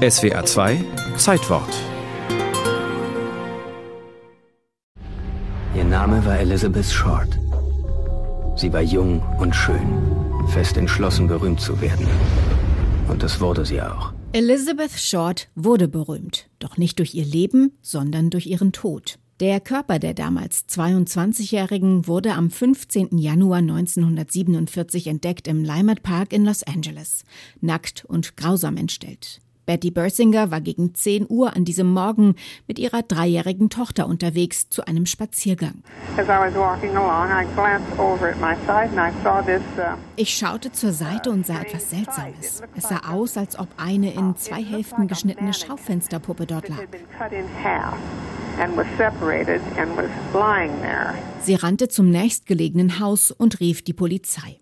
SWA 2 Zeitwort. Ihr Name war Elizabeth Short. Sie war jung und schön, fest entschlossen, berühmt zu werden. Und das wurde sie auch. Elizabeth Short wurde berühmt, doch nicht durch ihr Leben, sondern durch ihren Tod. Der Körper der damals 22-Jährigen wurde am 15. Januar 1947 entdeckt im Leimert Park in Los Angeles. Nackt und grausam entstellt. Betty Bersinger war gegen 10 Uhr an diesem Morgen mit ihrer dreijährigen Tochter unterwegs zu einem Spaziergang. Uh, ich schaute zur Seite und sah etwas Seltsames. Es sah aus, als ob eine in zwei Hälften geschnittene Schaufensterpuppe dort lag. Sie rannte zum nächstgelegenen Haus und rief die Polizei.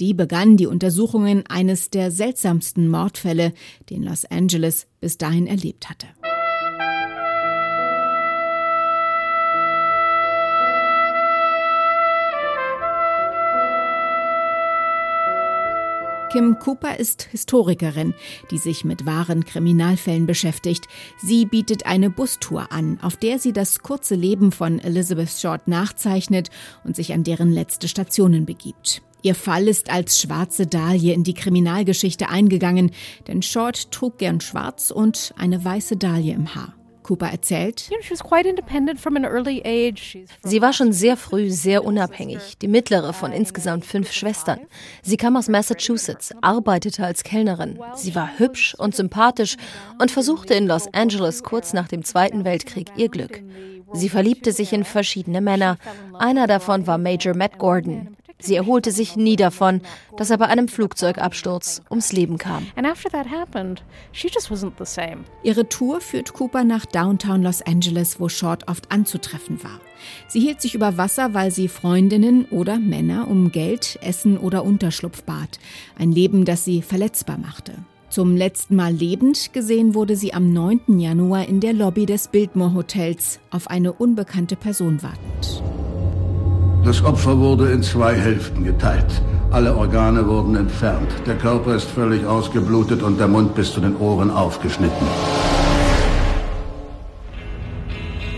Die begann die Untersuchungen eines der seltsamsten Mordfälle, den Los Angeles bis dahin erlebt hatte. Kim Cooper ist Historikerin, die sich mit wahren Kriminalfällen beschäftigt. Sie bietet eine Bustour an, auf der sie das kurze Leben von Elizabeth Short nachzeichnet und sich an deren letzte Stationen begibt. Ihr Fall ist als schwarze Dahlie in die Kriminalgeschichte eingegangen, denn Short trug gern schwarz und eine weiße Dahlie im Haar. Cooper erzählt, Sie war schon sehr früh sehr unabhängig, die mittlere von insgesamt fünf Schwestern. Sie kam aus Massachusetts, arbeitete als Kellnerin. Sie war hübsch und sympathisch und versuchte in Los Angeles kurz nach dem Zweiten Weltkrieg ihr Glück. Sie verliebte sich in verschiedene Männer. Einer davon war Major Matt Gordon. Sie erholte sich nie davon, dass er bei einem Flugzeugabsturz ums Leben kam. Ihre Tour führt Cooper nach Downtown Los Angeles, wo Short oft anzutreffen war. Sie hielt sich über Wasser, weil sie Freundinnen oder Männer um Geld, Essen oder Unterschlupf bat. Ein Leben, das sie verletzbar machte. Zum letzten Mal lebend gesehen wurde sie am 9. Januar in der Lobby des Biltmore Hotels auf eine unbekannte Person wartend. Das Opfer wurde in zwei Hälften geteilt. Alle Organe wurden entfernt. Der Körper ist völlig ausgeblutet und der Mund bis zu den Ohren aufgeschnitten.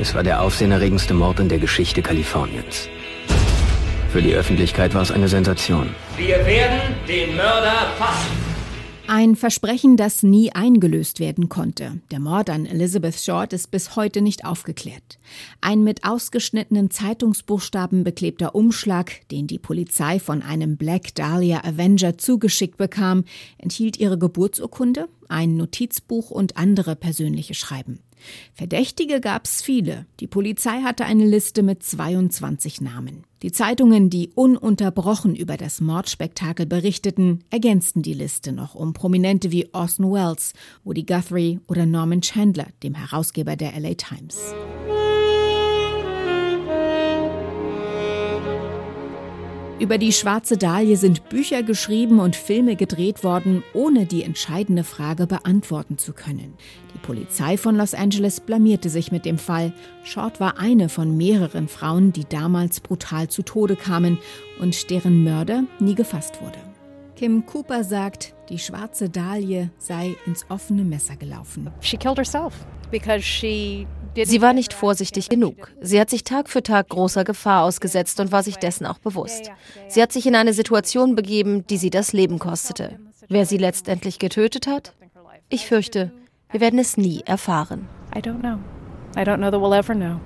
Es war der aufsehenerregendste Mord in der Geschichte Kaliforniens. Für die Öffentlichkeit war es eine Sensation. Wir werden den Mörder fassen. Ein Versprechen, das nie eingelöst werden konnte. Der Mord an Elizabeth Short ist bis heute nicht aufgeklärt. Ein mit ausgeschnittenen Zeitungsbuchstaben beklebter Umschlag, den die Polizei von einem Black Dahlia Avenger zugeschickt bekam, enthielt ihre Geburtsurkunde, ein Notizbuch und andere persönliche Schreiben. Verdächtige gab's viele. Die Polizei hatte eine Liste mit 22 Namen. Die Zeitungen, die ununterbrochen über das Mordspektakel berichteten, ergänzten die Liste noch um Prominente wie Orson Welles, Woody Guthrie oder Norman Chandler, dem Herausgeber der LA Times. Über die schwarze Dahlie sind Bücher geschrieben und Filme gedreht worden, ohne die entscheidende Frage beantworten zu können. Die Polizei von Los Angeles blamierte sich mit dem Fall. Short war eine von mehreren Frauen, die damals brutal zu Tode kamen und deren Mörder nie gefasst wurde. Kim Cooper sagt, die schwarze Dahlie sei ins offene Messer gelaufen. She killed herself because she Sie war nicht vorsichtig genug. Sie hat sich Tag für Tag großer Gefahr ausgesetzt und war sich dessen auch bewusst. Sie hat sich in eine Situation begeben, die sie das Leben kostete. Wer sie letztendlich getötet hat? Ich fürchte, wir werden es nie erfahren. I don't know. I don't know that we'll ever know.